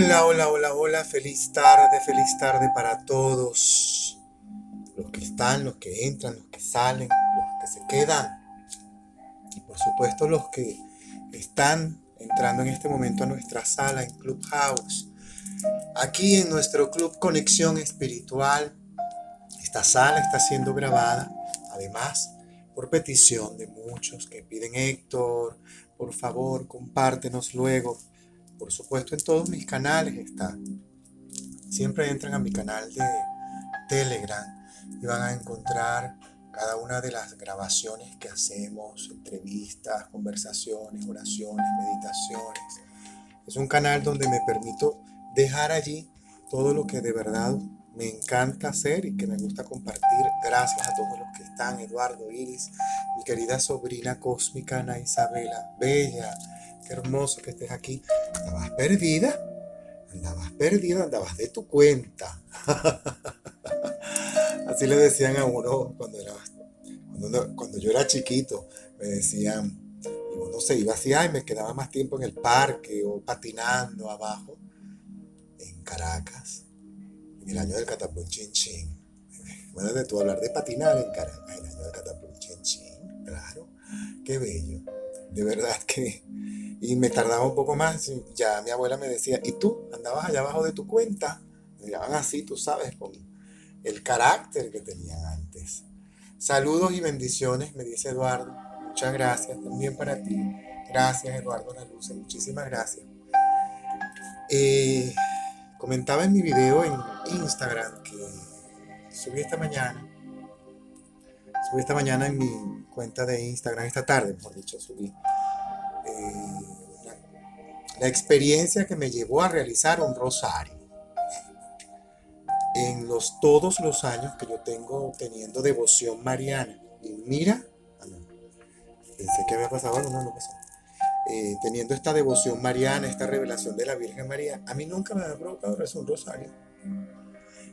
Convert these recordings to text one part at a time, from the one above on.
Hola, hola, hola, hola, feliz tarde, feliz tarde para todos. Los que están, los que entran, los que salen, los que se quedan. Y por supuesto los que están entrando en este momento a nuestra sala en Clubhouse. Aquí en nuestro Club Conexión Espiritual. Esta sala está siendo grabada, además, por petición de muchos que piden Héctor, por favor, compártenos luego por supuesto, en todos mis canales está. Siempre entran a mi canal de Telegram y van a encontrar cada una de las grabaciones que hacemos, entrevistas, conversaciones, oraciones, meditaciones. Es un canal donde me permito dejar allí todo lo que de verdad me encanta hacer y que me gusta compartir. Gracias a todos los que están, Eduardo, Iris, mi querida sobrina cósmica Ana Isabela, Bella, qué hermoso que estés aquí. Andabas perdida, andabas perdida, andabas de tu cuenta. Así le decían a uno cuando, era, cuando, yo era chiquito, me decían, y uno se iba así, ay, me quedaba más tiempo en el parque o patinando abajo, en Caracas, en el año del cataplum chin chin. Bueno, de tú hablar de patinar en Caracas, el año del cataplum chin, claro, qué bello. De verdad que y me tardaba un poco más. Ya mi abuela me decía, ¿y tú? ¿Andabas allá abajo de tu cuenta? Me llamaban así, tú sabes, con el carácter que tenían antes. Saludos y bendiciones, me dice Eduardo. Muchas gracias también para ti. Gracias, Eduardo La Luz. Muchísimas gracias. Eh, comentaba en mi video en Instagram que subí esta mañana. Subí esta mañana en mi cuenta de Instagram, esta tarde, mejor dicho, subí la experiencia que me llevó a realizar un rosario. En los, todos los años que yo tengo teniendo devoción mariana. Y mira, ah, pensé que había pasado algo, no, no pasó. Eh, teniendo esta devoción mariana, esta revelación de la Virgen María, a mí nunca me ha provocado rezar un rosario.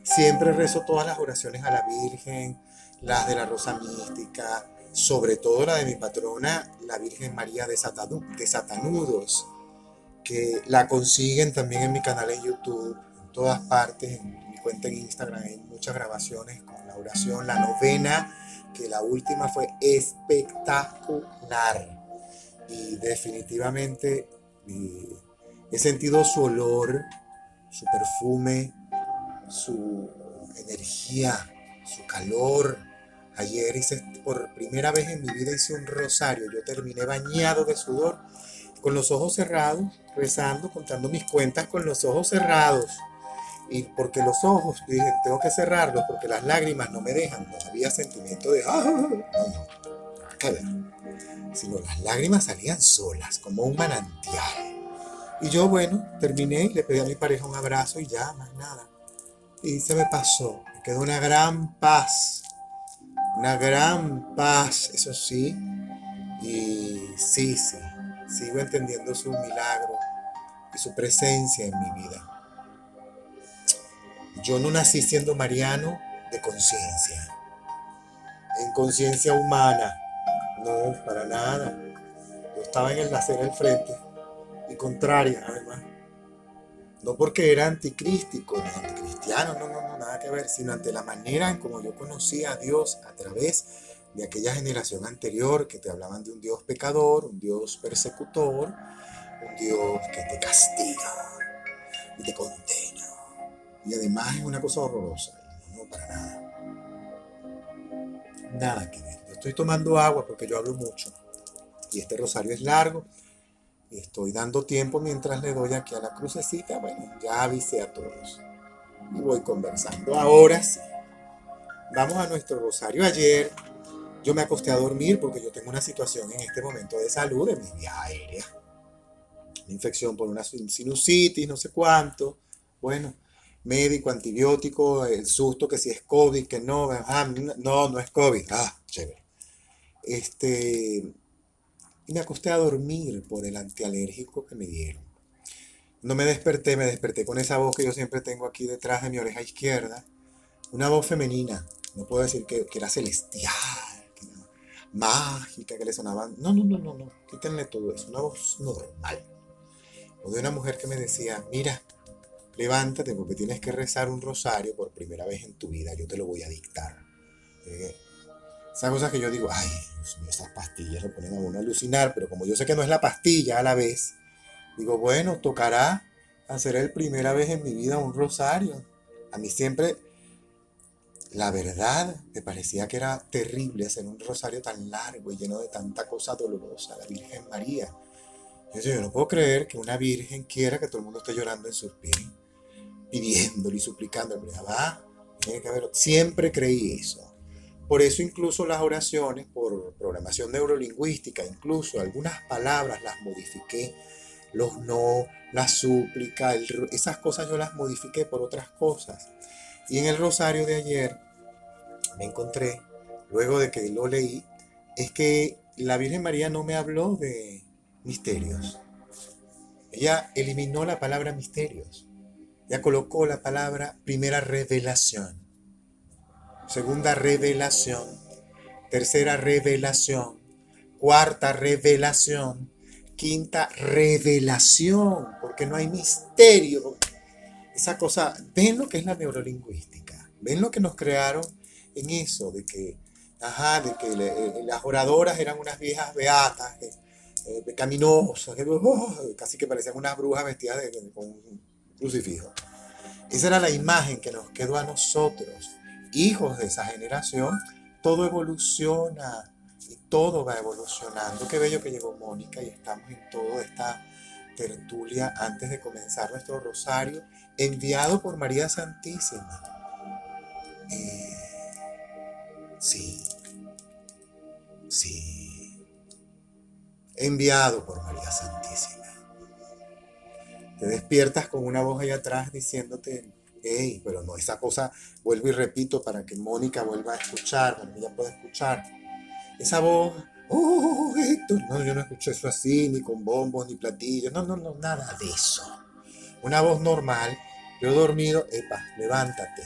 Siempre rezo todas las oraciones a la Virgen, las de la Rosa Mística, sobre todo la de mi patrona, la Virgen María de, Satanudos, que la consiguen también en mi canal en YouTube, en todas partes, en mi cuenta en Instagram hay muchas grabaciones con la oración, la novena, que la última fue espectacular. Y definitivamente he sentido su olor, su perfume, su energía, su calor, Ayer hice por primera vez en mi vida hice un rosario. Yo terminé bañado de sudor, con los ojos cerrados, rezando, contando mis cuentas con los ojos cerrados. Y porque los ojos, dije, tengo que cerrarlos porque las lágrimas no me dejan. No había sentimiento de, ah, no, no, nada que ver. Sino las lágrimas salían solas, como un manantial. Y yo, bueno, terminé, le pedí a mi pareja un abrazo y ya, más nada. Y se me pasó, me quedó una gran paz una gran paz, eso sí. Y sí, sí, sigo entendiendo su milagro y su presencia en mi vida. Yo no nací siendo mariano de conciencia, en conciencia humana, no, para nada. Yo estaba en el nacer al frente y contraria, además. No porque era anticrístico, ni anticristiano, no, no, no, que ver, sino ante la manera en como yo conocía a Dios a través de aquella generación anterior que te hablaban de un Dios pecador, un Dios persecutor, un Dios que te castiga y te condena. Y además es una cosa horrorosa, no, para nada. Nada que ver. Yo estoy tomando agua porque yo hablo mucho. Y este rosario es largo Estoy dando tiempo mientras le doy aquí a la crucecita. Bueno, ya avisé a todos. Y voy conversando. Ahora sí. Vamos a nuestro rosario. Ayer yo me acosté a dormir porque yo tengo una situación en este momento de salud de mi vía aérea. Una infección por una sinusitis, no sé cuánto. Bueno, médico, antibiótico, el susto que si es COVID, que no, no, no es COVID. Ah, chévere. Este, y me acosté a dormir por el antialérgico que me dieron. No me desperté, me desperté con esa voz que yo siempre tengo aquí detrás de mi oreja izquierda. Una voz femenina. No puedo decir que, era celestial, mágica, que le sonaban. No, no, no, no, no. Quítenle todo eso. Una voz normal. o de una mujer que me decía, mira, levántate porque tienes que rezar un rosario por primera vez en tu vida, yo te lo voy a dictar. Eh, esas cosas que yo digo, ay, Dios mío, esas pastillas lo ponen a uno a alucinar, pero como yo sé que no es la pastilla a la vez, digo, bueno, tocará hacer el primera vez en mi vida un rosario. A mí siempre, la verdad, me parecía que era terrible hacer un rosario tan largo y lleno de tanta cosa dolorosa, la Virgen María. Yo, no puedo creer que una virgen quiera que todo el mundo esté llorando en sus pies, pidiéndole y suplicándole. Va, tiene que. Siempre creí eso. Por eso incluso las oraciones por programación neurolingüística, incluso algunas palabras las modifiqué, los no, la súplica, esas cosas yo las modifiqué por otras cosas. Y en el rosario de ayer me encontré, luego de que lo leí, es que la Virgen María no me habló de misterios. Ella eliminó la palabra misterios. Ya colocó la palabra primera revelación, segunda revelación, tercera revelación, cuarta revelación, quinta revelación, porque no hay misterio. Esa cosa, ven lo que es la neurolingüística, ven lo que nos crearon en eso, de que, ajá, de que eh, las oradoras eran unas viejas beatas, eh, pecaminosas, oh, casi que parecían unas brujas vestidas de, con un crucifijo. Esa era la imagen que nos quedó a nosotros, hijos de esa generación. Todo evoluciona todo va evolucionando. Qué bello que llegó Mónica y estamos en toda esta tertulia antes de comenzar nuestro rosario, enviado por María Santísima. Eh, sí, sí enviado por María Santísima. Te despiertas con una voz allá atrás diciéndote, hey, pero no, esa cosa, vuelvo y repito para que Mónica vuelva a escuchar, para que ella pueda escuchar. Esa voz, oh, Héctor, no, yo no escucho eso así, ni con bombos, ni platillos, no, no, no, nada de eso. Una voz normal, yo he dormido, epa, levántate.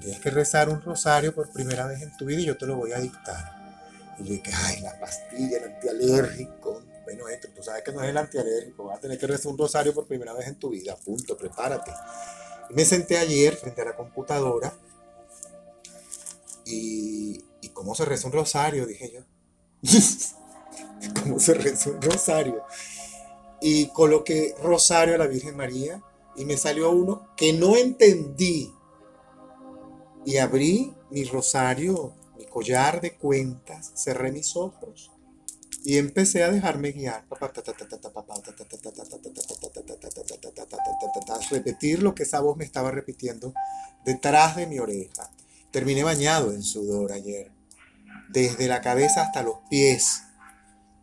Tienes que rezar un rosario por primera vez en tu vida y yo te lo voy a dictar. Y yo dije, ay, la pastilla, el antialérgico. Bueno, esto, tú sabes que no es el antialérgico, vas a tener que rezar un rosario por primera vez en tu vida, punto, prepárate. Y me senté ayer frente a la computadora ¿y cómo se reza un rosario? Dije yo. ¿Cómo se reza un rosario? Y coloqué rosario a la Virgen María y me salió uno que no entendí. Y abrí mi rosario collar de cuentas, cerré mis ojos y empecé a dejarme guiar. Repetir lo que esa voz me estaba repitiendo detrás de mi oreja. Terminé bañado en sudor ayer, desde la cabeza hasta los pies.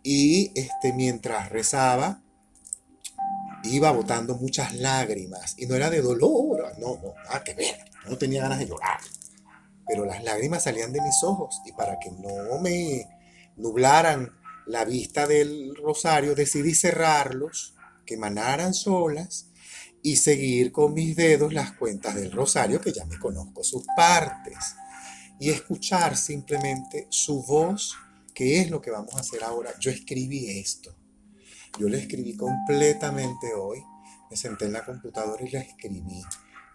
Y este, mientras rezaba, iba botando muchas lágrimas. Y no era de dolor, no, no, nada que ver. No tenía ganas de llorar pero las lágrimas salían de mis ojos y para que no me nublaran la vista del rosario, decidí cerrarlos, que emanaran solas y seguir con mis dedos las cuentas del rosario, que ya me conozco sus partes, y escuchar simplemente su voz, que es lo que vamos a hacer ahora. Yo escribí esto, yo lo escribí completamente hoy, me senté en la computadora y la escribí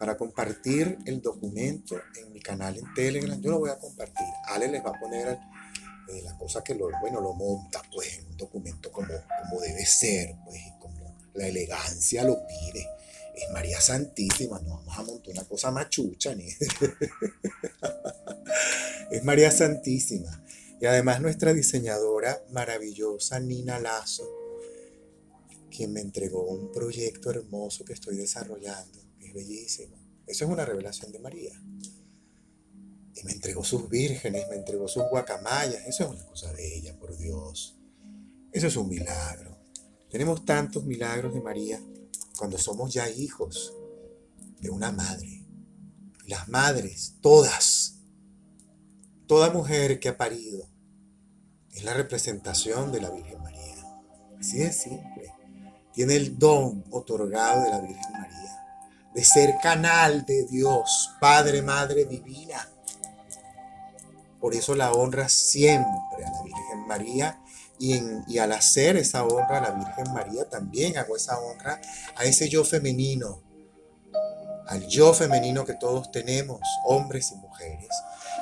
para compartir el documento en mi canal en Telegram. Yo lo voy a compartir. Ale les va a poner eh, la cosa que lo, bueno, lo monta pues en un documento como, como debe ser, pues, como la elegancia lo pide. Es María Santísima, no vamos a montar una cosa machucha ni. es María Santísima. Y además nuestra diseñadora maravillosa, Nina Lazo, quien me entregó un proyecto hermoso que estoy desarrollando bellísimo. Eso es una revelación de María. Y me entregó sus vírgenes, me entregó sus guacamayas. Eso es una cosa bella, por Dios. Eso es un milagro. Tenemos tantos milagros de María cuando somos ya hijos de una madre. las madres, todas, toda mujer que ha parido, es la representación de la Virgen María. Así de simple. Tiene el don otorgado de la Virgen María de ser canal de Dios, Padre, Madre Divina. Por eso la honra siempre a la Virgen María y, al hacer esa honra a la Virgen María, también hago esa honra a ese yo femenino, al yo femenino que todos tenemos, hombres y mujeres,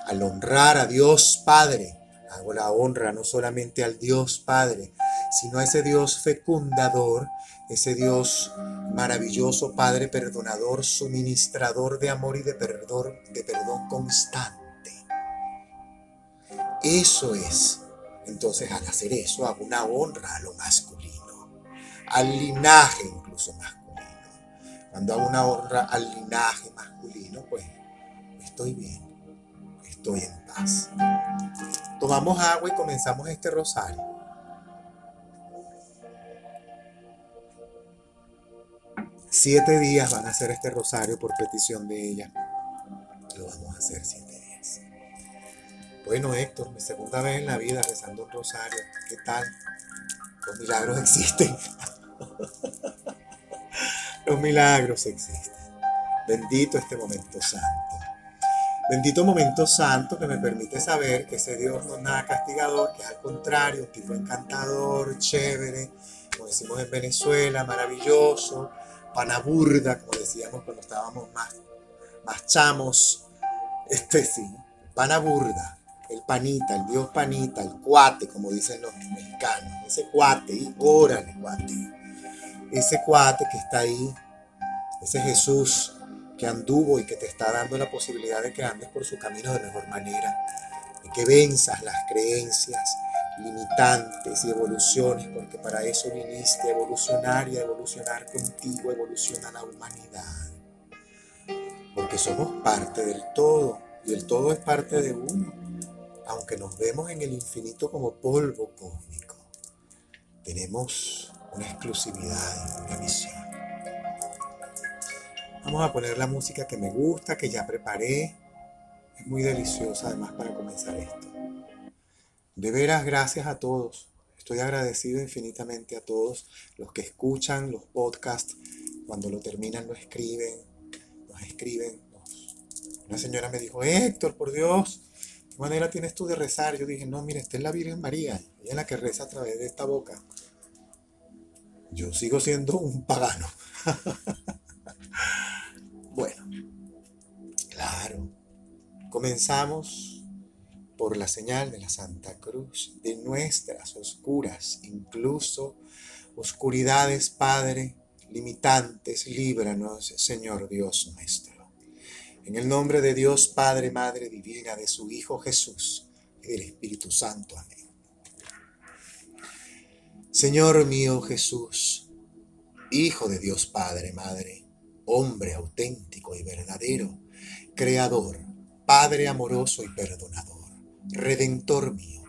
al honrar a Dios Padre. Hago la honra no solamente al Dios Padre, sino a ese Dios fecundador, ese Dios maravilloso, Padre perdonador, suministrador de amor y de perdón, de perdón constante. Eso es entonces al hacer eso hago una honra a lo masculino, al linaje incluso masculino. Cuando hago una honra al linaje masculino, pues estoy bien, estoy en paz. Tomamos agua y comenzamos este rosario. Siete días van a hacer este rosario por petición de ella. Lo vamos a hacer siete bueno, Héctor, mi segunda vez en la vida rezando un rosario. ¿Qué tal? Los milagros existen. Los milagros existen. Bendito este momento santo. Bendito momento santo que me permite saber que ese Dios no es nada castigador, que es al contrario, un tipo encantador, chévere, como decimos en Venezuela, maravilloso, panaburda, como decíamos cuando estábamos más, más chamos. Este sí, panaburda el panita, el Dios panita, el cuate, como dicen los mexicanos, ese cuate, y órale, cuate, ese cuate que está ahí, ese Jesús que anduvo y que te está dando la posibilidad de que andes por su camino de mejor manera, de que venzas las creencias limitantes y evoluciones, porque para eso viniste a evolucionar y a evolucionar contigo, evoluciona la humanidad, porque somos parte del todo y el todo es parte de uno aunque nos vemos en el infinito como polvo cósmico, tenemos una exclusividad, una misión. Vamos a poner la música que me gusta, que ya preparé. Es muy deliciosa además para comenzar esto. De veras, gracias a todos. Estoy agradecido infinitamente a todos los que escuchan los podcasts. Cuando lo terminan lo escriben, nos escriben. Una señora me dijo, Héctor, por Dios, ¿Qué manera tienes tú de rezar? Yo dije, no, mira, esta es la Virgen María, ella es la que reza a través de esta boca. Yo sigo siendo un pagano. bueno, claro. Comenzamos por la señal de la Santa Cruz, de nuestras oscuras, incluso oscuridades, Padre, limitantes, líbranos, Señor Dios nuestro. En el nombre de Dios Padre, Madre Divina, de su Hijo Jesús y del Espíritu Santo. Amén. Señor mío Jesús, Hijo de Dios Padre, Madre, hombre auténtico y verdadero, Creador, Padre amoroso y perdonador, Redentor mío,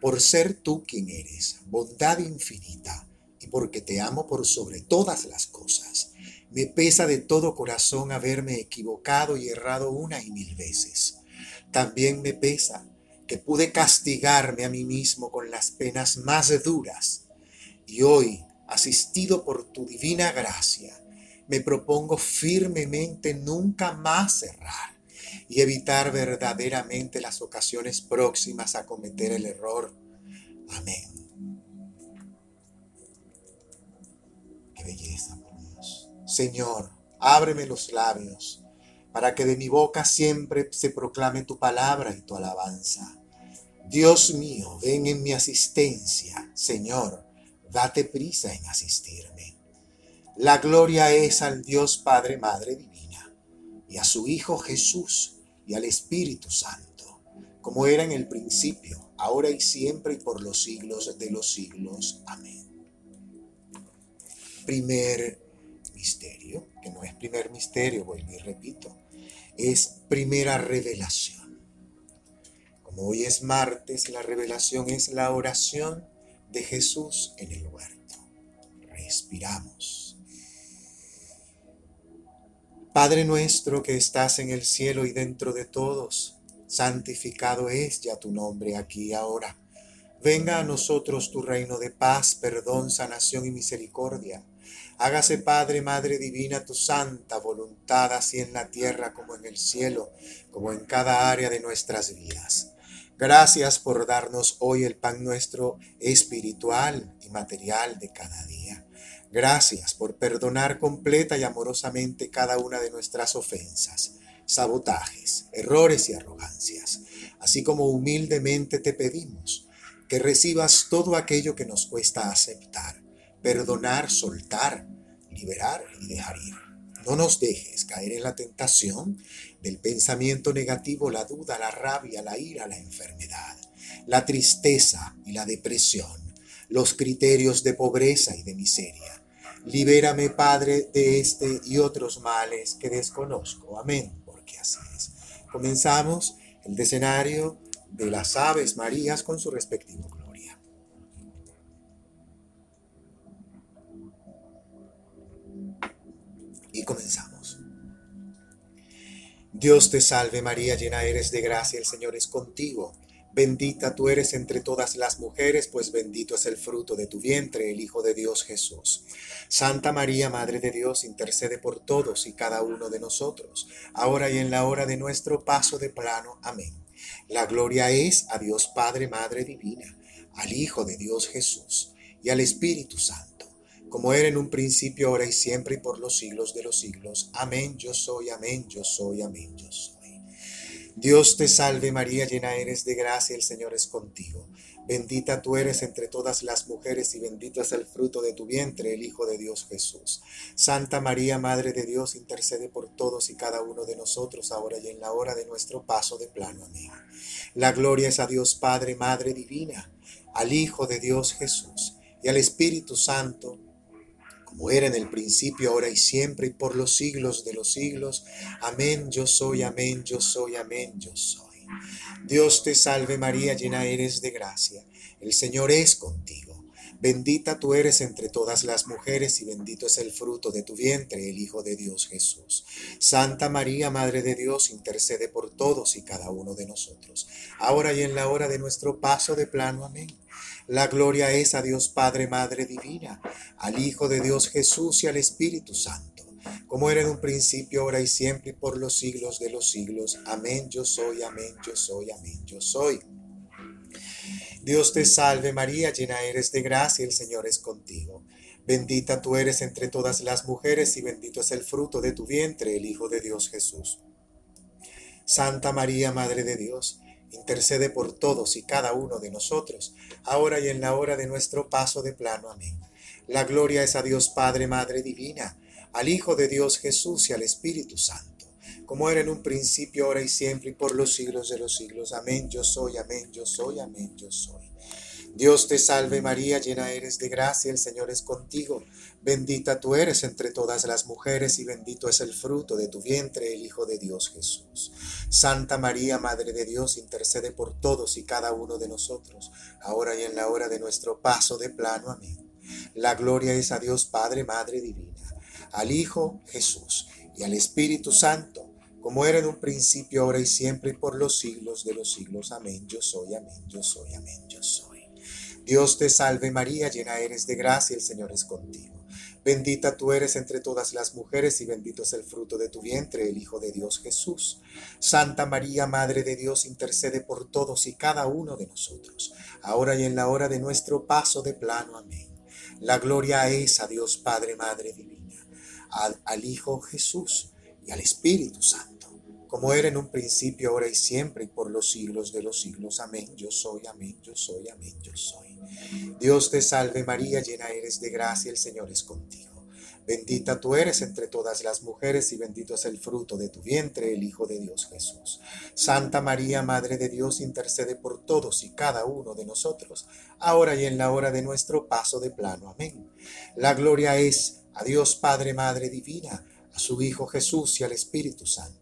por ser tú quien eres, bondad infinita, y porque te amo por sobre todas las cosas me pesa de todo corazón haberme equivocado y errado una y mil veces. También me pesa que pude castigarme a mí mismo con las penas más duras. Y hoy, asistido por tu divina gracia, me propongo firmemente nunca más errar y evitar verdaderamente las ocasiones próximas a cometer el error. Amén. Qué belleza. Señor, ábreme los labios, para que de mi boca siempre se proclame tu palabra y tu alabanza. Dios mío, ven en mi asistencia. Señor, date prisa en asistirme. La gloria es al Dios Padre, Madre Divina, y a su Hijo Jesús, y al Espíritu Santo, como era en el principio, ahora y siempre, y por los siglos de los siglos. Amén. Primer misterio, que no es primer misterio, vuelvo y repito, es primera revelación. Como hoy es martes, la revelación es la oración de Jesús en el huerto. Respiramos. Padre nuestro que estás en el cielo y dentro de todos, santificado es ya tu nombre aquí y ahora. Venga a nosotros tu reino de paz, perdón, sanación y misericordia Hágase Padre, Madre Divina, tu santa voluntad, así en la tierra como en el cielo, como en cada área de nuestras vidas. Gracias por darnos hoy el pan nuestro espiritual y material de cada día. Gracias por perdonar completa y amorosamente cada una de nuestras ofensas, sabotajes, errores y arrogancias, así como humildemente te pedimos que recibas todo aquello que nos cuesta aceptar, perdonar, soltar, liberar y dejar ir. No nos dejes caer en la tentación del pensamiento negativo, la duda, la rabia, la ira, la enfermedad, la tristeza y la depresión, los criterios de pobreza y de miseria Libérame, Padre, de este y otros males que desconozco. Amén, porque así es. Comenzamos el decenario de las Aves Marías con su respectivo Y comenzamos. Dios te salve María, llena eres de gracia, el Señor es contigo. Bendita tú eres entre todas las mujeres, pues bendito es el fruto de tu vientre, el Hijo de Dios Jesús. Santa María, Madre de Dios, intercede por todos y cada uno de nosotros, ahora y en la hora de nuestro paso de plano. Amén. La gloria es a Dios Padre, Madre Divina, al Hijo de Dios Jesús y al Espíritu Santo, como era en un principio, ahora y siempre y por los siglos de los siglos. Amén, yo soy, amén, yo soy, amén, yo soy. Dios te salve María, llena eres de gracia, el Señor es contigo. Bendita tú eres entre todas las mujeres y bendito es el fruto de tu vientre, el Hijo de Dios Jesús. Santa María, Madre de Dios, intercede por todos y cada uno de nosotros, ahora y en la hora de nuestro paso de plano. Amén. La gloria es a Dios Padre, Madre Divina, al Hijo de Dios Jesús y al Espíritu Santo como era en el principio, ahora y siempre, y por los siglos de los siglos. Amén, yo soy, amén, yo soy, amén, yo soy. Dios te salve María, llena eres de gracia. El Señor es contigo. Bendita tú eres entre todas las mujeres y bendito es el fruto de tu vientre, el Hijo de Dios Jesús. Santa María, Madre de Dios, intercede por todos y cada uno de nosotros, ahora y en la hora de nuestro paso de plano. Amén. La gloria es a Dios Padre, Madre Divina, al Hijo de Dios Jesús y al Espíritu Santo, como era en un principio, ahora y siempre, y por los siglos de los siglos. Amén, yo soy, amén, yo soy, amén, yo soy. Dios te salve María, llena eres de gracia, el Señor es contigo. Bendita tú eres entre todas las mujeres y bendito es el fruto de tu vientre, el Hijo de Dios Jesús. Santa María, Madre de Dios, intercede por todos y cada uno de nosotros, ahora y en la hora de nuestro paso de plano. Amén. La gloria es a Dios Padre, Madre Divina, al Hijo de Dios Jesús y al Espíritu Santo como era en un principio, ahora y siempre, y por los siglos de los siglos. Amén, yo soy, amén, yo soy, amén, yo soy. Dios te salve María, llena eres de gracia, el Señor es contigo. Bendita tú eres entre todas las mujeres y bendito es el fruto de tu vientre, el Hijo de Dios Jesús. Santa María, Madre de Dios, intercede por todos y cada uno de nosotros, ahora y en la hora de nuestro paso de plano. Amén. La gloria es a Dios Padre, Madre Divina, al Hijo Jesús y al Espíritu Santo como era en un principio, ahora y siempre, y por los siglos de los siglos. Amén. Yo soy, amén, yo soy, amén, yo soy. Dios te salve María, llena eres de gracia, el Señor es contigo. Bendita tú eres entre todas las mujeres y bendito es el fruto de tu vientre, el Hijo de Dios Jesús. Santa María, Madre de Dios, intercede por todos y cada uno de nosotros, ahora y en la hora de nuestro paso de plano. Amén. La gloria es a Dios Padre, Madre Divina, al, al Hijo Jesús y al Espíritu Santo como era en un principio, ahora y siempre, y por los siglos de los siglos. Amén. Yo soy, amén, yo soy, amén, yo soy. Dios te salve María, llena eres de gracia, el Señor es contigo. Bendita tú eres entre todas las mujeres y bendito es el fruto de tu vientre, el Hijo de Dios Jesús. Santa María, Madre de Dios, intercede por todos y cada uno de nosotros, ahora y en la hora de nuestro paso de plano. Amén. La gloria es a Dios Padre, Madre Divina, a su Hijo Jesús y al Espíritu Santo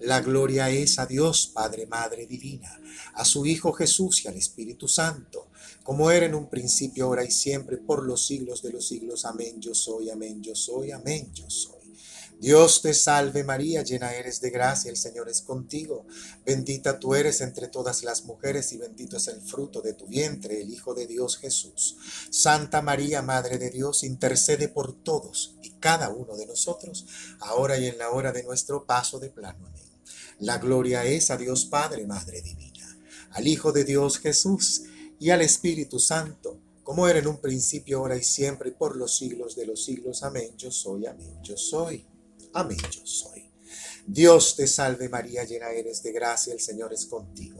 La gloria es a Dios, Padre, Madre Divina, a su Hijo Jesús y al Espíritu Santo como era en un principio, ahora y siempre, por los siglos de los siglos. Amén. Yo soy, amén, yo soy, amén, yo soy. Dios te salve María, llena eres de gracia, el Señor es contigo. Bendita tú eres entre todas las mujeres y bendito es el fruto de tu vientre, el Hijo de Dios Jesús. Santa María, Madre de Dios, intercede por todos y cada uno de nosotros, ahora y en la hora de nuestro paso de plano. La gloria es a Dios Padre, Madre Divina, al Hijo de Dios Jesús y al Espíritu Santo, como era en un principio, ahora y siempre, y por los siglos de los siglos. Amén. Yo soy, amén. Yo soy. Amén, yo soy. Dios te salve María, llena eres de gracia, el Señor es contigo.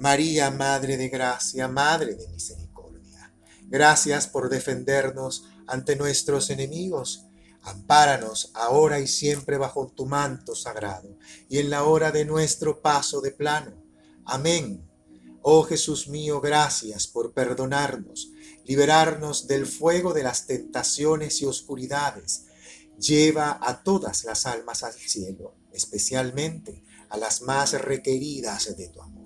María, Madre de Gracia, Madre de Misericordia, gracias por defendernos ante nuestros enemigos. Ampáranos ahora y siempre bajo tu manto sagrado, y en la hora de nuestro paso de plano. Amén. Oh Jesús mío, gracias por perdonarnos liberarnos del fuego de las tentaciones y oscuridades. Lleva a todas las almas al cielo, especialmente a las más requeridas de tu amor.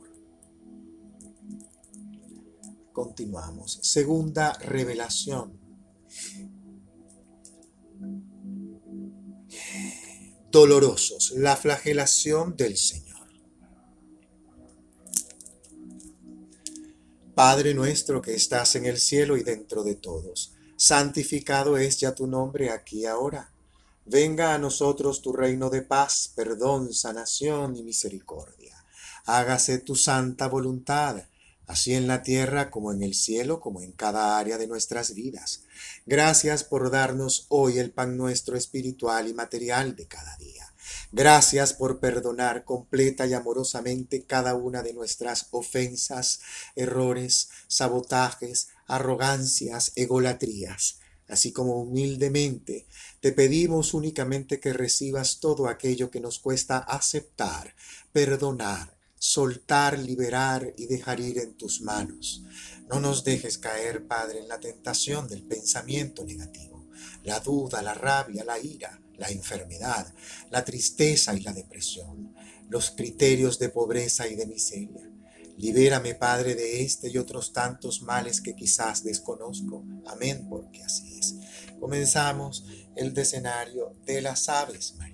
Continuamos. Segunda revelación. Dolorosos, la flagelación del Señor. Padre nuestro que estás en el cielo y dentro de todos, santificado es ya tu nombre aquí y ahora. Venga a nosotros tu reino de paz, perdón, sanación y misericordia. Hágase tu santa voluntad, así en la tierra como en el cielo, como en cada área de nuestras vidas. Gracias por darnos hoy el pan nuestro espiritual y material de cada día. Gracias por perdonar completa y amorosamente cada una de nuestras ofensas, errores, sabotajes, arrogancias, egolatrías. Así como humildemente te pedimos únicamente que recibas todo aquello que nos cuesta aceptar, perdonar, soltar, liberar y dejar ir en tus manos. No nos dejes caer, Padre, en la tentación del pensamiento negativo, la duda, la rabia, la ira, la enfermedad, la tristeza y la depresión, los criterios de pobreza y de miseria. Libérame, Padre, de este y otros tantos males que quizás desconozco. Amén, porque así es. Comenzamos el decenario de las aves Marías.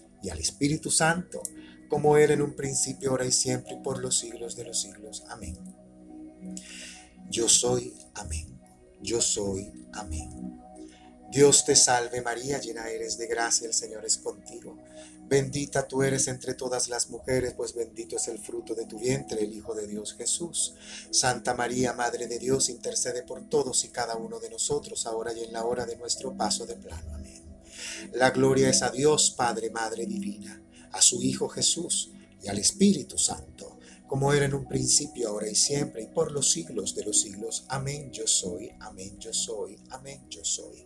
y al Espíritu Santo, como era en un principio, ahora y siempre, y por los siglos de los siglos. Amén. Yo soy, amén. Yo soy, amén. Dios te salve María, llena eres de gracia, el Señor es contigo. Bendita tú eres entre todas las mujeres, pues bendito es el fruto de tu vientre, el Hijo de Dios Jesús. Santa María, Madre de Dios, intercede por todos y cada uno de nosotros, ahora y en la hora de nuestro paso de plano. Amén. La gloria es a Dios, Padre, Madre Divina, a su Hijo Jesús y al Espíritu Santo como era en un principio, ahora y siempre, y por los siglos de los siglos. Amén yo soy, amén yo soy, amén yo soy.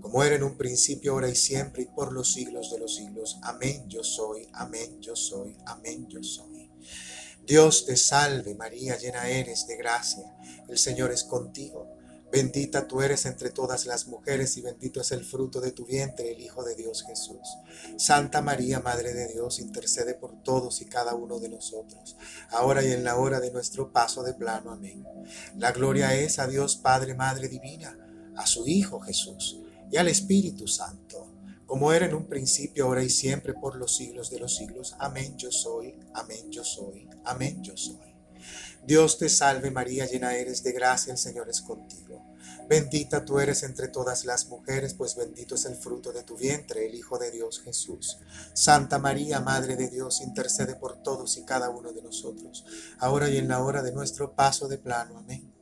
como era en un principio, ahora y siempre, y por los siglos de los siglos. Amén yo soy, amén yo soy, amén yo soy. Dios te salve María, llena eres de gracia, el Señor es contigo. Bendita tú eres entre todas las mujeres y bendito es el fruto de tu vientre, el Hijo de Dios Jesús. Santa María, Madre de Dios, intercede por todos y cada uno de nosotros, ahora y en la hora de nuestro paso de plano. Amén. La gloria es a Dios Padre, Madre Divina, a su Hijo Jesús y al Espíritu Santo, como era en un principio, ahora y siempre, por los siglos de los siglos. Amén yo soy, amén yo soy, amén yo soy. Dios te salve María, llena eres de gracia, el Señor es contigo. Bendita tú eres entre todas las mujeres, pues bendito es el fruto de tu vientre, el Hijo de Dios Jesús. Santa María, Madre de Dios, intercede por todos y cada uno de nosotros, ahora y en la hora de nuestro paso de plano. Amén.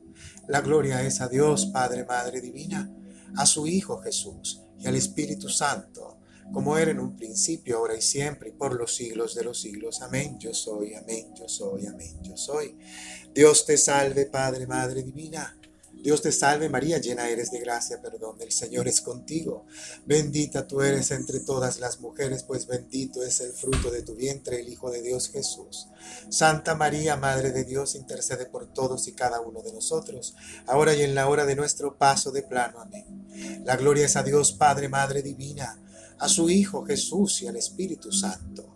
La gloria es a Dios, Padre, Madre Divina, a su Hijo Jesús y al Espíritu Santo como era en un principio, ahora y siempre, y por los siglos de los siglos. Amén. Yo soy, amén, yo soy, amén, yo soy. Dios te salve, Padre, Madre Divina. Dios te salve María, llena eres de gracia, perdón, el Señor es contigo. Bendita tú eres entre todas las mujeres, pues bendito es el fruto de tu vientre, el Hijo de Dios Jesús. Santa María, Madre de Dios, intercede por todos y cada uno de nosotros, ahora y en la hora de nuestro paso de plano. Amén. La gloria es a Dios, Padre, Madre Divina a su Hijo Jesús y al Espíritu Santo,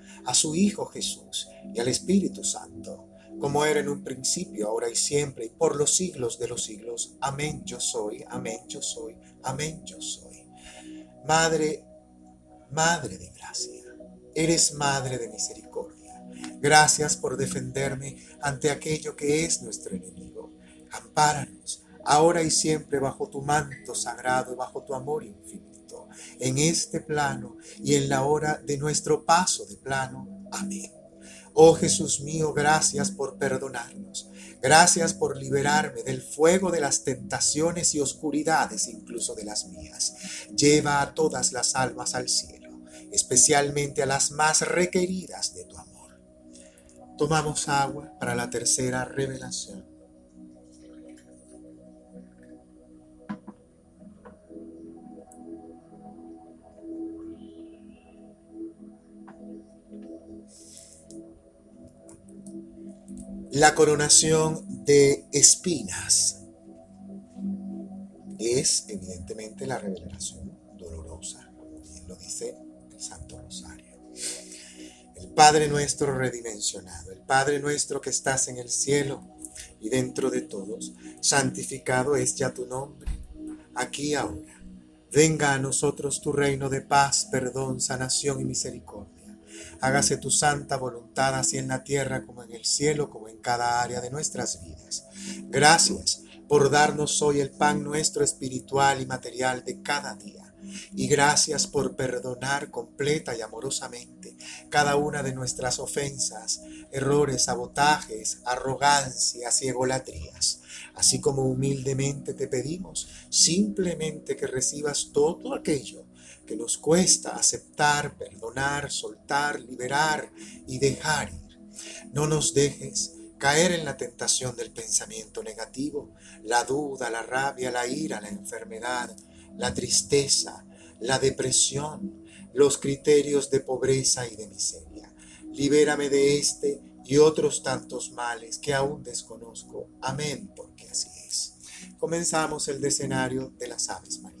a su Hijo Jesús y al Espíritu Santo, como era en un principio, ahora y siempre, y por los siglos de los siglos. Amén yo soy, amén yo soy, amén yo soy. Madre, Madre de gracia, eres Madre de misericordia. Gracias por defenderme ante aquello que es nuestro enemigo. Ampáranos, ahora y siempre, bajo tu manto sagrado, bajo tu amor infinito en este plano y en la hora de nuestro paso de plano. Amén. Oh Jesús mío, gracias por perdonarnos. Gracias por liberarme del fuego de las tentaciones y oscuridades, incluso de las mías. Lleva a todas las almas al cielo, especialmente a las más requeridas de tu amor. Tomamos agua para la tercera revelación. La coronación de espinas es evidentemente la revelación dolorosa, bien lo dice el Santo Rosario. El Padre nuestro redimensionado, el Padre nuestro que estás en el cielo y dentro de todos, santificado es ya tu nombre, aquí ahora. Venga a nosotros tu reino de paz, perdón, sanación y misericordia Hágase tu santa voluntad así en la tierra como en el cielo, como en cada área de nuestras vidas. Gracias por darnos hoy el pan nuestro espiritual y material de cada día. Y gracias por perdonar completa y amorosamente cada una de nuestras ofensas, errores, sabotajes, arrogancias y egolatrías. Así como humildemente te pedimos simplemente que recibas todo aquello que nos cuesta aceptar, perdonar, soltar, liberar y dejar ir. No nos dejes caer en la tentación del pensamiento negativo, la duda, la rabia, la ira, la enfermedad, la tristeza, la depresión, los criterios de pobreza y de miseria. Libérame de este y otros tantos males que aún desconozco. Amén, porque así es. Comenzamos el decenario de las Aves Marías.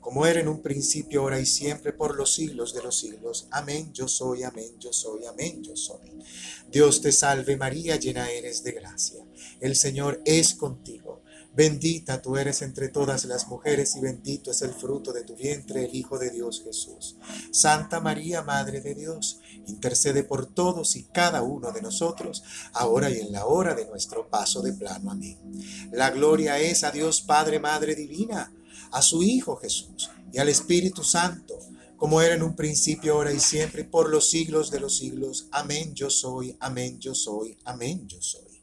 como era en un principio, ahora y siempre, por los siglos de los siglos. Amén, yo soy, amén, yo soy, amén, yo soy. Dios te salve María, llena eres de gracia. El Señor es contigo. Bendita tú eres entre todas las mujeres y bendito es el fruto de tu vientre, el Hijo de Dios Jesús. Santa María, Madre de Dios, intercede por todos y cada uno de nosotros, ahora y en la hora de nuestro paso de plano. Amén. La gloria es a Dios Padre, Madre Divina a su Hijo Jesús y al Espíritu Santo, como era en un principio, ahora y siempre, por los siglos de los siglos. Amén, yo soy, amén, yo soy, amén, yo soy.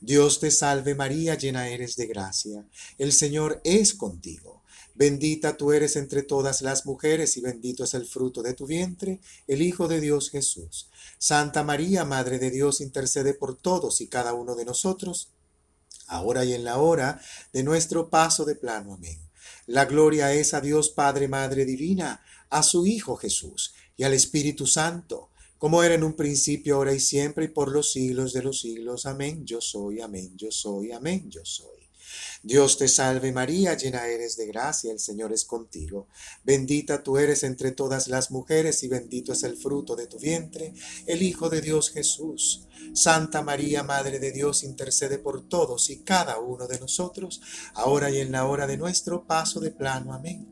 Dios te salve María, llena eres de gracia. El Señor es contigo. Bendita tú eres entre todas las mujeres y bendito es el fruto de tu vientre, el Hijo de Dios Jesús. Santa María, Madre de Dios, intercede por todos y cada uno de nosotros, ahora y en la hora de nuestro paso de plano. Amén. La gloria es a Dios Padre, Madre Divina, a su Hijo Jesús y al Espíritu Santo, como era en un principio, ahora y siempre, y por los siglos de los siglos. Amén. Yo soy, amén, yo soy, amén, yo soy. Dios te salve María, llena eres de gracia, el Señor es contigo. Bendita tú eres entre todas las mujeres y bendito es el fruto de tu vientre, el Hijo de Dios Jesús. Santa María, Madre de Dios, intercede por todos y cada uno de nosotros, ahora y en la hora de nuestro paso de plano. Amén.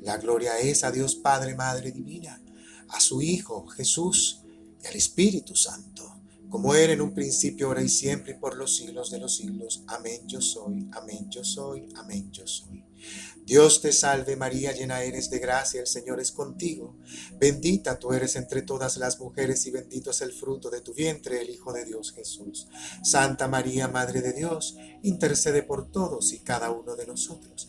La gloria es a Dios Padre, Madre Divina, a su Hijo Jesús y al Espíritu Santo como era en un principio, ahora y siempre, y por los siglos de los siglos. Amén yo soy, amén yo soy, amén yo soy. Dios te salve María, llena eres de gracia, el Señor es contigo. Bendita tú eres entre todas las mujeres y bendito es el fruto de tu vientre, el Hijo de Dios Jesús. Santa María, Madre de Dios, intercede por todos y cada uno de nosotros,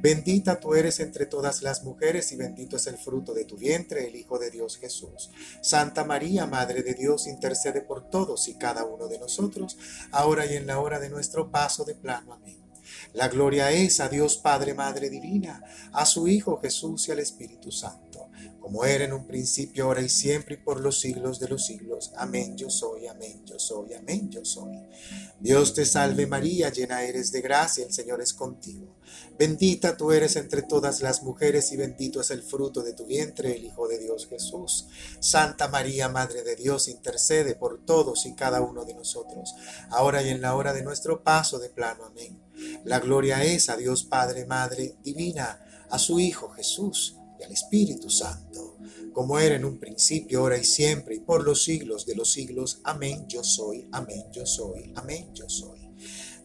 Bendita tú eres entre todas las mujeres y bendito es el fruto de tu vientre, el Hijo de Dios Jesús. Santa María, Madre de Dios, intercede por todos y cada uno de nosotros, ahora y en la hora de nuestro paso de plano. Amén. La gloria es a Dios Padre, Madre Divina, a su Hijo Jesús y al Espíritu Santo, como era en un principio, ahora y siempre, y por los siglos de los siglos. Amén, yo soy, amén, yo soy, amén, yo soy. Dios te salve María, llena eres de gracia, el Señor es contigo. Bendita tú eres entre todas las mujeres y bendito es el fruto de tu vientre, el Hijo de Dios Jesús. Santa María, Madre de Dios, intercede por todos y cada uno de nosotros, ahora y en la hora de nuestro paso de plano. Amén. La gloria es a Dios Padre, Madre Divina, a su Hijo Jesús y al Espíritu Santo, como era en un principio, ahora y siempre, y por los siglos de los siglos. Amén, yo soy, amén, yo soy, amén, yo soy.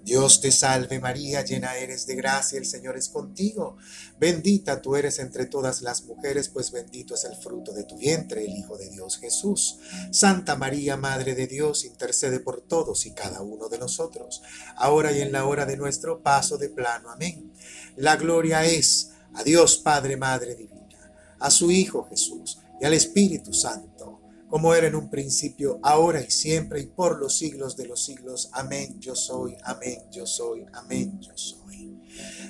Dios te salve María, llena eres de gracia, el Señor es contigo. Bendita tú eres entre todas las mujeres, pues bendito es el fruto de tu vientre, el Hijo de Dios Jesús. Santa María, Madre de Dios, intercede por todos y cada uno de nosotros, ahora y en la hora de nuestro paso de plano. Amén. La gloria es a Dios Padre, Madre Divina, a su Hijo Jesús y al Espíritu Santo como era en un principio, ahora y siempre, y por los siglos de los siglos. Amén, yo soy, amén, yo soy, amén, yo soy.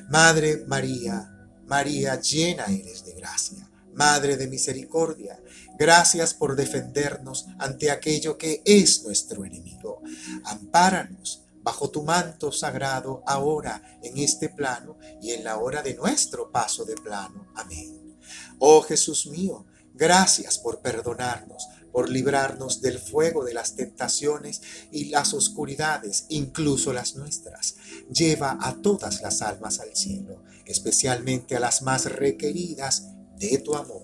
Madre María, María, llena eres de gracia, Madre de misericordia, gracias por defendernos ante aquello que es nuestro enemigo. Ampáranos bajo tu manto sagrado ahora en este plano y en la hora de nuestro paso de plano. Amén. Oh Jesús mío, gracias por perdonarnos por librarnos del fuego de las tentaciones y las oscuridades, incluso las nuestras. Lleva a todas las almas al cielo, especialmente a las más requeridas de tu amor.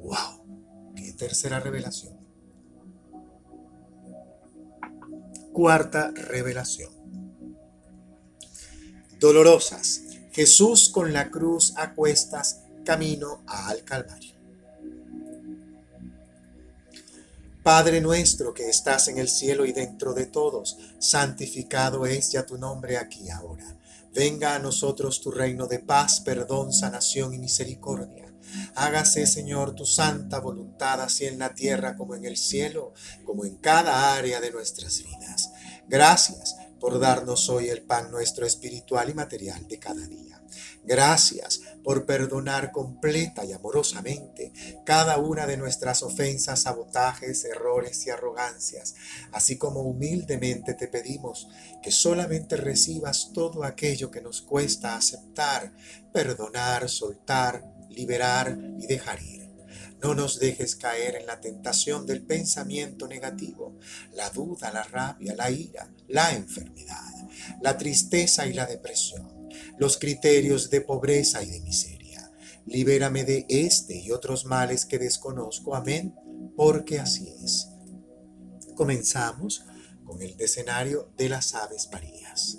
¡Wow! ¡Qué tercera revelación! Cuarta revelación. Dolorosas. Jesús con la cruz a cuestas, camino al Calvario. Padre nuestro que estás en el cielo y dentro de todos, santificado es ya tu nombre aquí ahora. Venga a nosotros tu reino de paz, perdón, sanación y misericordia. Hágase, Señor, tu santa voluntad, así en la tierra como en el cielo, como en cada área de nuestras vidas. Gracias por darnos hoy el pan nuestro espiritual y material de cada día. Gracias por perdonar completa y amorosamente cada una de nuestras ofensas, sabotajes, errores y arrogancias, así como humildemente te pedimos que solamente recibas todo aquello que nos cuesta aceptar, perdonar, soltar, liberar y dejar ir. No nos dejes caer en la tentación del pensamiento negativo, la duda, la rabia, la ira, la enfermedad, la tristeza y la depresión los criterios de pobreza y de miseria. Libérame de este y otros males que desconozco. Amén, porque así es. Comenzamos con el decenario de las Aves Marías.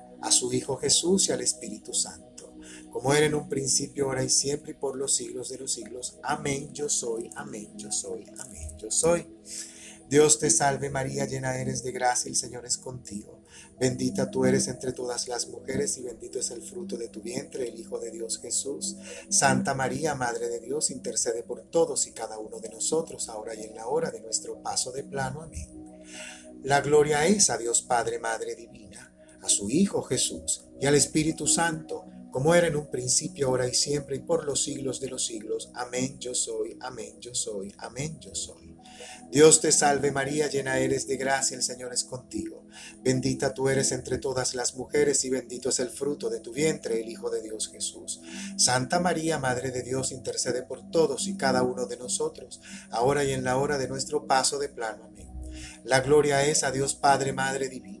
a su Hijo Jesús y al Espíritu Santo, como era en un principio, ahora y siempre, y por los siglos de los siglos. Amén, yo soy, amén, yo soy, amén, yo soy. Dios te salve María, llena eres de gracia, el Señor es contigo. Bendita tú eres entre todas las mujeres y bendito es el fruto de tu vientre, el Hijo de Dios Jesús. Santa María, Madre de Dios, intercede por todos y cada uno de nosotros, ahora y en la hora de nuestro paso de plano. Amén. La gloria es a Dios Padre, Madre Divina, a su Hijo Jesús y al Espíritu Santo como era en un principio, ahora y siempre, y por los siglos de los siglos. Amén, yo soy, amén, yo soy, amén, yo soy. Dios te salve María, llena eres de gracia, el Señor es contigo. Bendita tú eres entre todas las mujeres y bendito es el fruto de tu vientre, el Hijo de Dios Jesús. Santa María, Madre de Dios, intercede por todos y cada uno de nosotros, ahora y en la hora de nuestro paso de plano. Amén. La gloria es a Dios Padre, Madre Divina,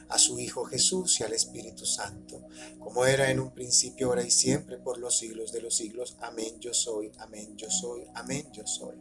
a su Hijo Jesús y al Espíritu Santo, como era en un principio, ahora y siempre, por los siglos de los siglos. Amén, yo soy, amén, yo soy, amén, yo soy.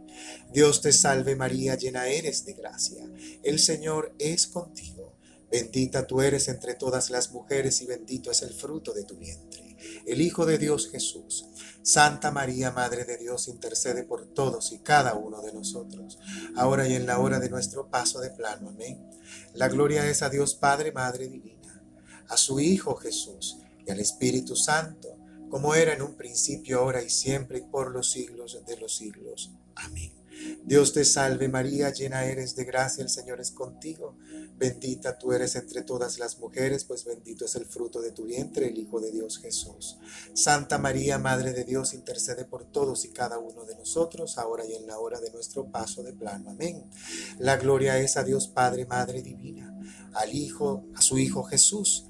Dios te salve María, llena eres de gracia. El Señor es contigo. Bendita tú eres entre todas las mujeres y bendito es el fruto de tu vientre. El Hijo de Dios Jesús. Santa María, Madre de Dios, intercede por todos y cada uno de nosotros, ahora y en la hora de nuestro paso de plano. Amén. La gloria es a Dios Padre, Madre Divina, a su Hijo Jesús y al Espíritu Santo, como era en un principio, ahora y siempre, y por los siglos de los siglos. Amén. Dios te salve María, llena eres de gracia, el Señor es contigo. Bendita tú eres entre todas las mujeres, pues bendito es el fruto de tu vientre, el Hijo de Dios Jesús. Santa María, Madre de Dios, intercede por todos y cada uno de nosotros, ahora y en la hora de nuestro paso de plano. Amén. La gloria es a Dios Padre, Madre Divina, al Hijo, a su Hijo Jesús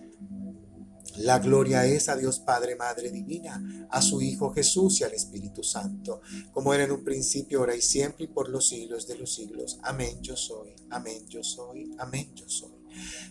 la gloria es a Dios Padre, Madre Divina, a su Hijo Jesús y al Espíritu Santo, como era en un principio, ahora y siempre, y por los siglos de los siglos. Amén, yo soy, amén, yo soy, amén, yo soy.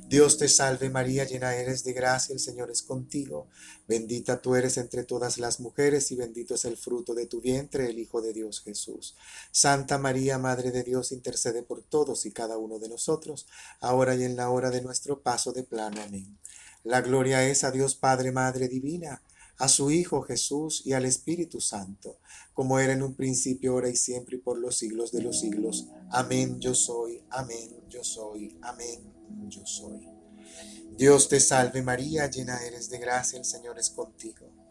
Dios te salve María, llena eres de gracia, el Señor es contigo. Bendita tú eres entre todas las mujeres y bendito es el fruto de tu vientre, el Hijo de Dios Jesús. Santa María, Madre de Dios, intercede por todos y cada uno de nosotros, ahora y en la hora de nuestro paso de plano. Amén. La gloria es a Dios Padre, Madre Divina, a su Hijo Jesús y al Espíritu Santo, como era en un principio, ahora y siempre, y por los siglos de los siglos. Amén, yo soy, amén, yo soy, amén, yo soy. Dios te salve María, llena eres de gracia, el Señor es contigo.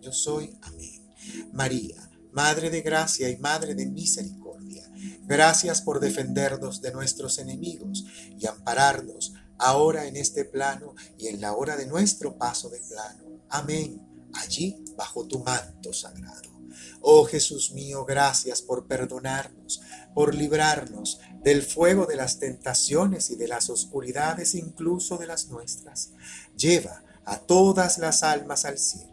yo soy. Amén. María, Madre de gracia y Madre de misericordia, gracias por defendernos de nuestros enemigos y ampararnos ahora en este plano y en la hora de nuestro paso de plano. Amén. Allí bajo tu manto sagrado. Oh Jesús mío, gracias por perdonarnos, por librarnos del fuego de las tentaciones y de las oscuridades, incluso de las nuestras. Lleva a todas las almas al cielo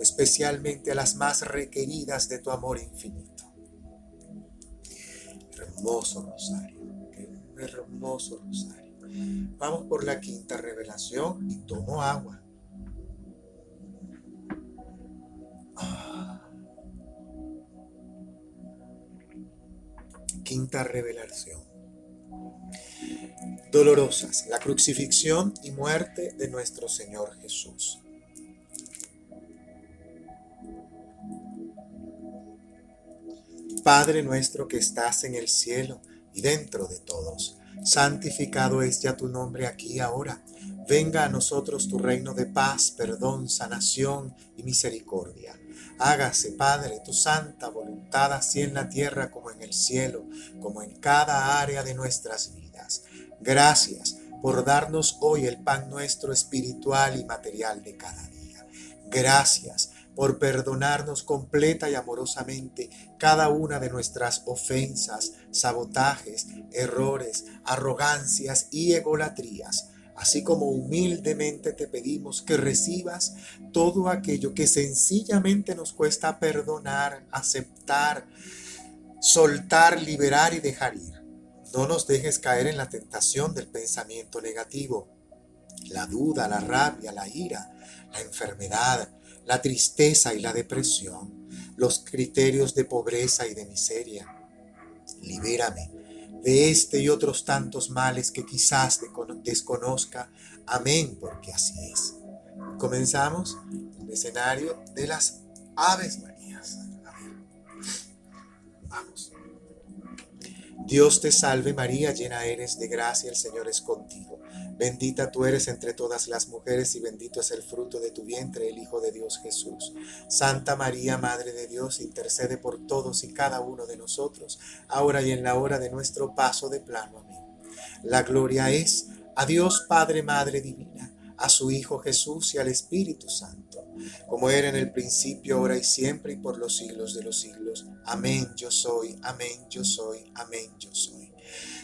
especialmente a las más requeridas de tu amor infinito. Hermoso rosario, hermoso rosario. Vamos por la quinta revelación y tomo agua. Ah. Quinta revelación. Dolorosas, la crucifixión y muerte de nuestro Señor Jesús. Padre nuestro que estás en el cielo y dentro de todos, santificado es ya tu nombre aquí y ahora. Venga a nosotros tu reino de paz, perdón, sanación y misericordia. Hágase, Padre, tu santa voluntad, así en la tierra como en el cielo, como en cada área de nuestras vidas. Gracias por darnos hoy el pan nuestro espiritual y material de cada día. Gracias por perdonarnos completa y amorosamente cada una de nuestras ofensas, sabotajes, errores, arrogancias y egolatrías, así como humildemente te pedimos que recibas todo aquello que sencillamente nos cuesta perdonar, aceptar, soltar, liberar y dejar ir. No nos dejes caer en la tentación del pensamiento negativo, la duda, la rabia, la ira, la enfermedad, la tristeza y la depresión, los criterios de pobreza y de miseria. Libérame de este y otros tantos males que quizás desconozca. Amén, porque así es. Comenzamos el escenario de las Aves Marías. Vamos. Dios te salve María, llena eres de gracia, el Señor es contigo. Bendita tú eres entre todas las mujeres y bendito es el fruto de tu vientre, el Hijo de Dios Jesús. Santa María, Madre de Dios, intercede por todos y cada uno de nosotros, ahora y en la hora de nuestro paso de plano. Amén. La gloria es a Dios Padre, Madre Divina, a su Hijo Jesús y al Espíritu Santo, como era en el principio, ahora y siempre, y por los siglos de los siglos. Amén, yo soy, amén, yo soy, amén, yo soy.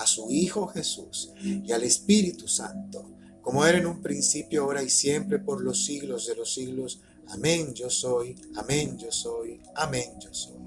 a su Hijo Jesús y al Espíritu Santo, como era en un principio, ahora y siempre, por los siglos de los siglos. Amén yo soy, amén yo soy, amén yo soy.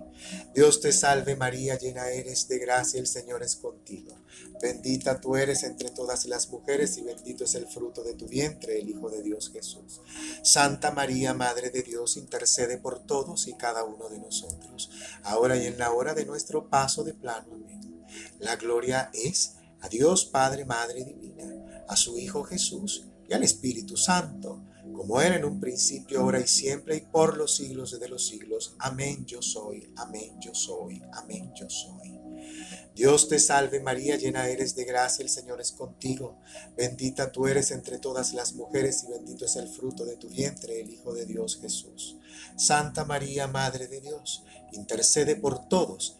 Dios te salve María, llena eres de gracia, el Señor es contigo. Bendita tú eres entre todas las mujeres y bendito es el fruto de tu vientre, el Hijo de Dios Jesús. Santa María, Madre de Dios, intercede por todos y cada uno de nosotros, ahora y en la hora de nuestro paso de plano. Amén. La gloria es a Dios Padre, Madre Divina, a su Hijo Jesús y al Espíritu Santo, como era en un principio, ahora y siempre, y por los siglos de los siglos. Amén yo soy, amén yo soy, amén yo soy. Dios te salve María, llena eres de gracia, el Señor es contigo. Bendita tú eres entre todas las mujeres y bendito es el fruto de tu vientre, el Hijo de Dios Jesús. Santa María, Madre de Dios, intercede por todos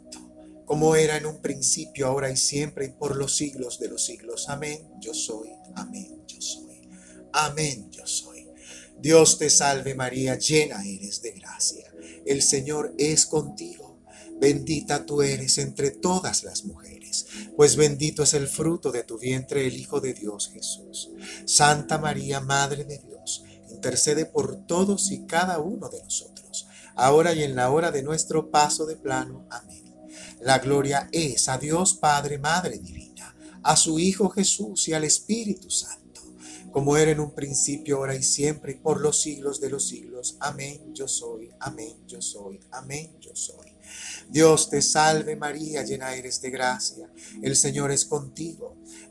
como era en un principio, ahora y siempre, y por los siglos de los siglos. Amén, yo soy, amén, yo soy, amén, yo soy. Dios te salve María, llena eres de gracia. El Señor es contigo. Bendita tú eres entre todas las mujeres, pues bendito es el fruto de tu vientre, el Hijo de Dios Jesús. Santa María, Madre de Dios, intercede por todos y cada uno de nosotros, ahora y en la hora de nuestro paso de plano. Amén. La gloria es a Dios Padre, Madre Divina, a su Hijo Jesús y al Espíritu Santo, como era en un principio, ahora y siempre, y por los siglos de los siglos. Amén, yo soy, amén, yo soy, amén, yo soy. Dios te salve María, llena eres de gracia, el Señor es contigo.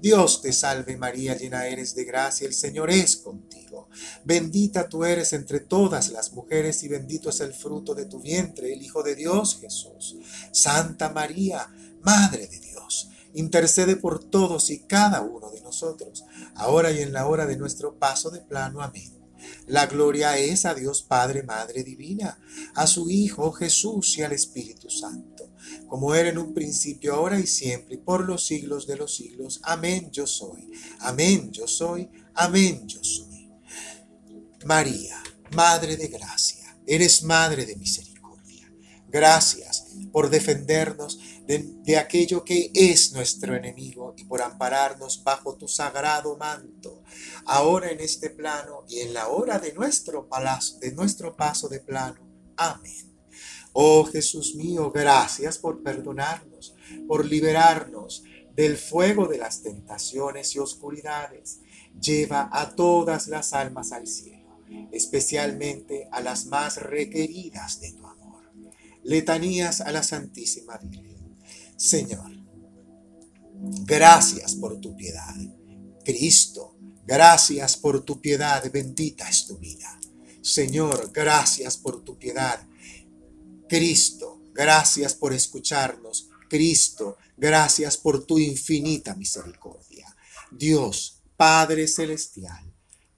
Dios te salve María, llena eres de gracia, el Señor es contigo. Bendita tú eres entre todas las mujeres y bendito es el fruto de tu vientre, el Hijo de Dios Jesús. Santa María, Madre de Dios, intercede por todos y cada uno de nosotros, ahora y en la hora de nuestro paso de plano. Amén. La gloria es a Dios Padre, Madre Divina, a su Hijo Jesús y al Espíritu Santo, como era en un principio, ahora y siempre, y por los siglos de los siglos. Amén yo soy, amén yo soy, amén yo soy. María, Madre de Gracia, eres Madre de Misericordia. Gracias por defendernos de, aquello que es nuestro enemigo y por ampararnos bajo tu sagrado manto, ahora en este plano y en la hora de nuestro, palacio, de nuestro paso de plano. Amén. Oh Jesús mío, gracias por perdonarnos, por liberarnos del fuego de las tentaciones y oscuridades. Lleva a todas las almas al cielo, especialmente a las más requeridas de tu amor. Letanías a la Santísima Virgen. Señor, gracias por tu piedad. Cristo, gracias por tu piedad, bendita es tu vida. Señor, gracias por tu piedad. Cristo, gracias por escucharnos. Cristo, gracias por tu infinita misericordia. Dios, Padre Celestial,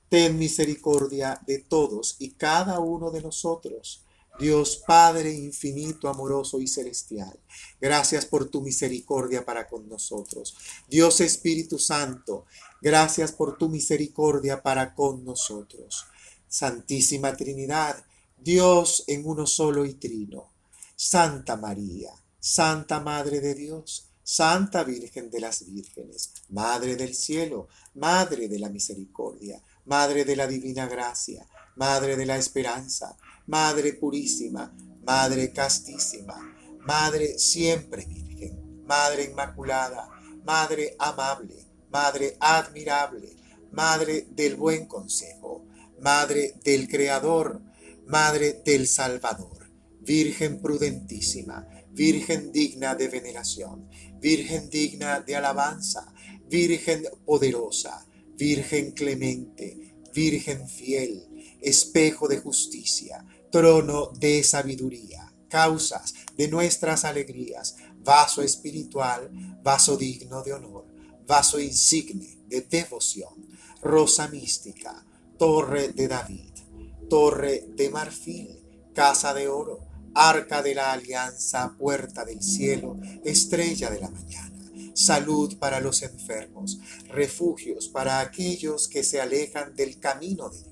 ten misericordia de todos y cada uno de nosotros Dios Padre infinito, amoroso y celestial, gracias por tu misericordia para con nosotros. Dios Espíritu Santo, gracias por tu misericordia para con nosotros. Santísima Trinidad, Dios en uno solo y trino. Santa María, Santa Madre de Dios, Santa Virgen de las Vírgenes, Madre del Cielo, Madre de la Misericordia, Madre de la Divina Gracia, Madre de la Esperanza, Madre purísima, Madre castísima, Madre siempre virgen, Madre inmaculada, Madre amable, Madre admirable, Madre del buen consejo, Madre del Creador, Madre del Salvador, Virgen prudentísima, Virgen digna de veneración, Virgen digna de alabanza, Virgen poderosa, Virgen clemente, Virgen fiel, espejo de justicia, trono de sabiduría, causas de nuestras alegrías, vaso espiritual, vaso digno de honor, vaso insigne de devoción, rosa mística, torre de David, torre de marfil, casa de oro, arca de la alianza, puerta del cielo, estrella de la mañana salud para los enfermos, refugios para aquellos que se alejan del camino de Dios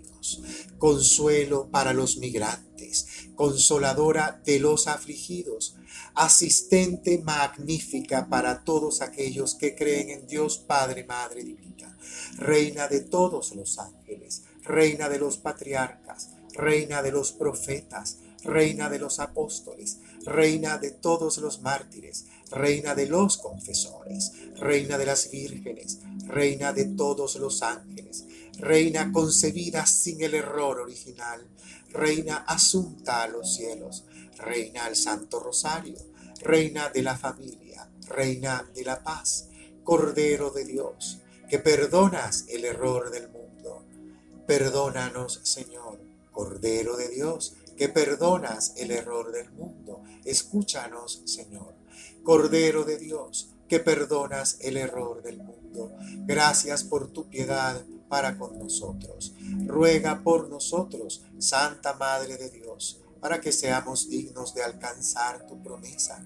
consuelo para los migrantes, consoladora de los afligidos, asistente magnífica para todos aquellos que creen en Dios Padre, Madre Divina, reina de todos los ángeles, reina de los patriarcas, reina de los profetas, reina de los apóstoles, reina de todos los mártires, reina de los confesores, reina de las vírgenes, reina de todos los ángeles, reina concebida sin el error original, reina asunta a los cielos, reina al Santo Rosario, reina de la familia, reina de la paz, Cordero de Dios, que perdonas el error del mundo. Perdónanos, Señor, Cordero de Dios, que perdonas el error del mundo. Escúchanos, Señor. Cordero de Dios, que perdonas el error del mundo. Gracias por tu piedad para con nosotros. Ruega por nosotros, Santa Madre de Dios, para que seamos dignos de alcanzar tu promesa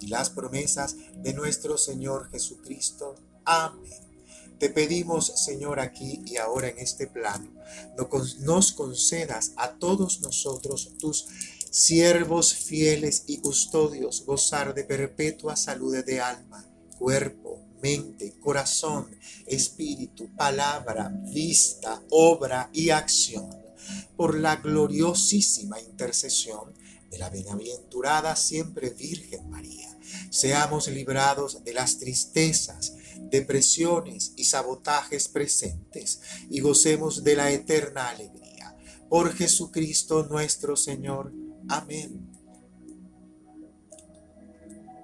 y las promesas de nuestro Señor Jesucristo. Amén. Te pedimos, Señor, aquí y ahora en este plano, nos concedas a todos nosotros, tus siervos fieles y custodios, gozar de perpetua salud de alma, cuerpo, mente, corazón, espíritu, palabra, vista, obra y acción, por la gloriosísima intercesión de la bienaventurada siempre Virgen María. Seamos librados de las tristezas, depresiones y sabotajes presentes y gocemos de la eterna alegría. Por Jesucristo nuestro Señor. Amén.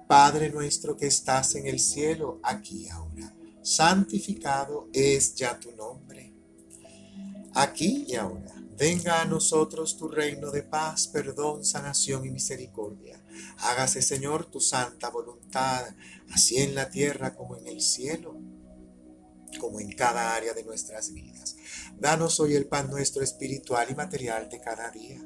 Padre nuestro que estás en el cielo, aquí ahora, santificado es ya tu nombre. Aquí y ahora, venga a nosotros tu reino de paz, perdón, sanación y misericordia. Hágase, Señor, tu santa voluntad, así en la tierra como en el cielo como en cada área de nuestras vidas. Danos hoy el pan nuestro espiritual y material de cada día.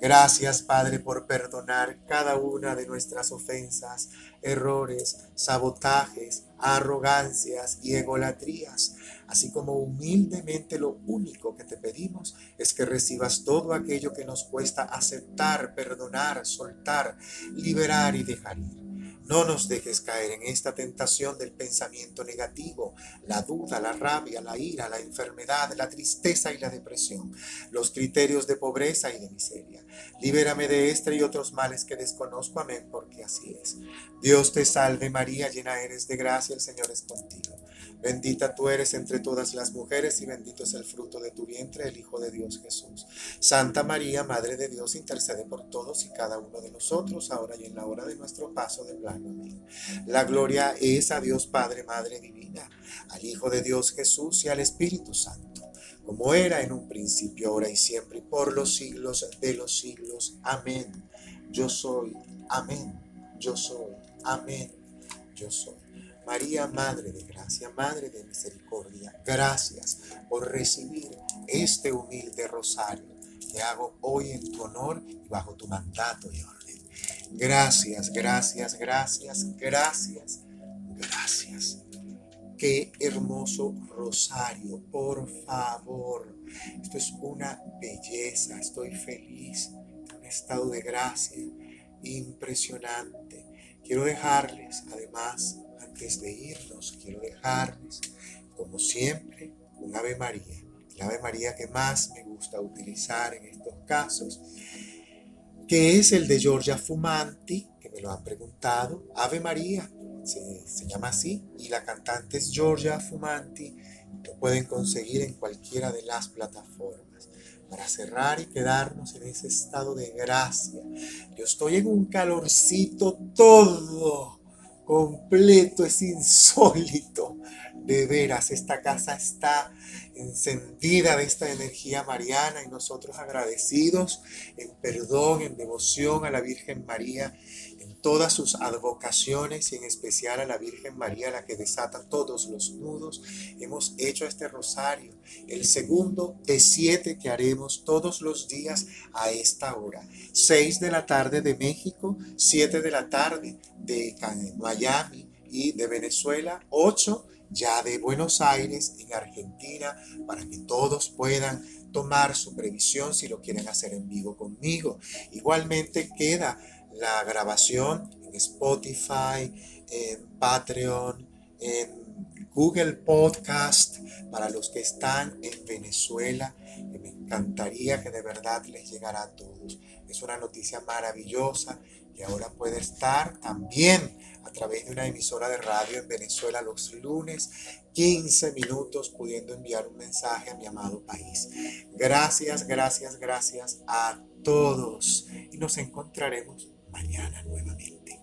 Gracias, Padre, por perdonar cada una de nuestras ofensas, errores, sabotajes, arrogancias y egolatrías, así como humildemente lo único que te pedimos es que recibas todo aquello que nos cuesta aceptar, perdonar, soltar, liberar y dejar ir. No nos dejes caer en esta tentación del pensamiento negativo, la duda, la rabia, la ira, la enfermedad, la tristeza y la depresión, los criterios de pobreza y de miseria. Libérame de este y otros males que desconozco. Amén, porque así es. Dios te salve María, llena eres de gracia, el Señor es contigo. Bendita tú eres entre todas las mujeres y bendito es el fruto de tu vientre, el Hijo de Dios Jesús. Santa María, Madre de Dios, intercede por todos y cada uno de nosotros, ahora y en la hora de nuestro paso de plano. La gloria es a Dios Padre, Madre Divina, al Hijo de Dios Jesús y al Espíritu Santo, como era en un principio, ahora y siempre, y por los siglos de los siglos. Amén. Yo soy. Amén. Yo soy. Amén. Yo soy. María, Madre de Gracia, Madre de Misericordia, gracias por recibir este humilde rosario que hago hoy en tu honor y bajo tu mandato y orden. Gracias, gracias, gracias, gracias, gracias. Qué hermoso rosario, por favor. Esto es una belleza, estoy feliz, un estado de gracia impresionante. Quiero dejarles, además, antes de irnos, quiero dejarles, como siempre, un Ave María. El Ave María que más me gusta utilizar en estos casos, que es el de Giorgia Fumanti, que me lo han preguntado. Ave María, se, llama así, y la cantante es Giorgia Fumanti. Lo pueden conseguir en cualquiera de las plataformas para cerrar y quedarnos en ese estado de gracia. Yo estoy en un calorcito todo completo, es insólito. De veras, esta casa está encendida de esta energía mariana y nosotros agradecidos en perdón, en devoción a la Virgen María todas sus advocaciones y en especial a la Virgen María, la que desata todos los nudos, hemos hecho este rosario, el segundo de siete que haremos todos los días a esta hora. Seis de la tarde de México, siete de la tarde de Miami y de Venezuela, ocho ya de Buenos Aires en Argentina, para que todos puedan tomar su previsión si lo quieren hacer en vivo conmigo. Igualmente queda la grabación en Spotify, en Patreon, en Google Podcast para los que están en Venezuela. me encantaría que de verdad les llegara a todos. Es una noticia maravillosa y ahora puede estar también a través de una emisora de radio en Venezuela los lunes, 15 minutos pudiendo enviar un mensaje a mi amado país. Gracias, gracias, gracias a todos y nos encontraremos mañana nuevamente.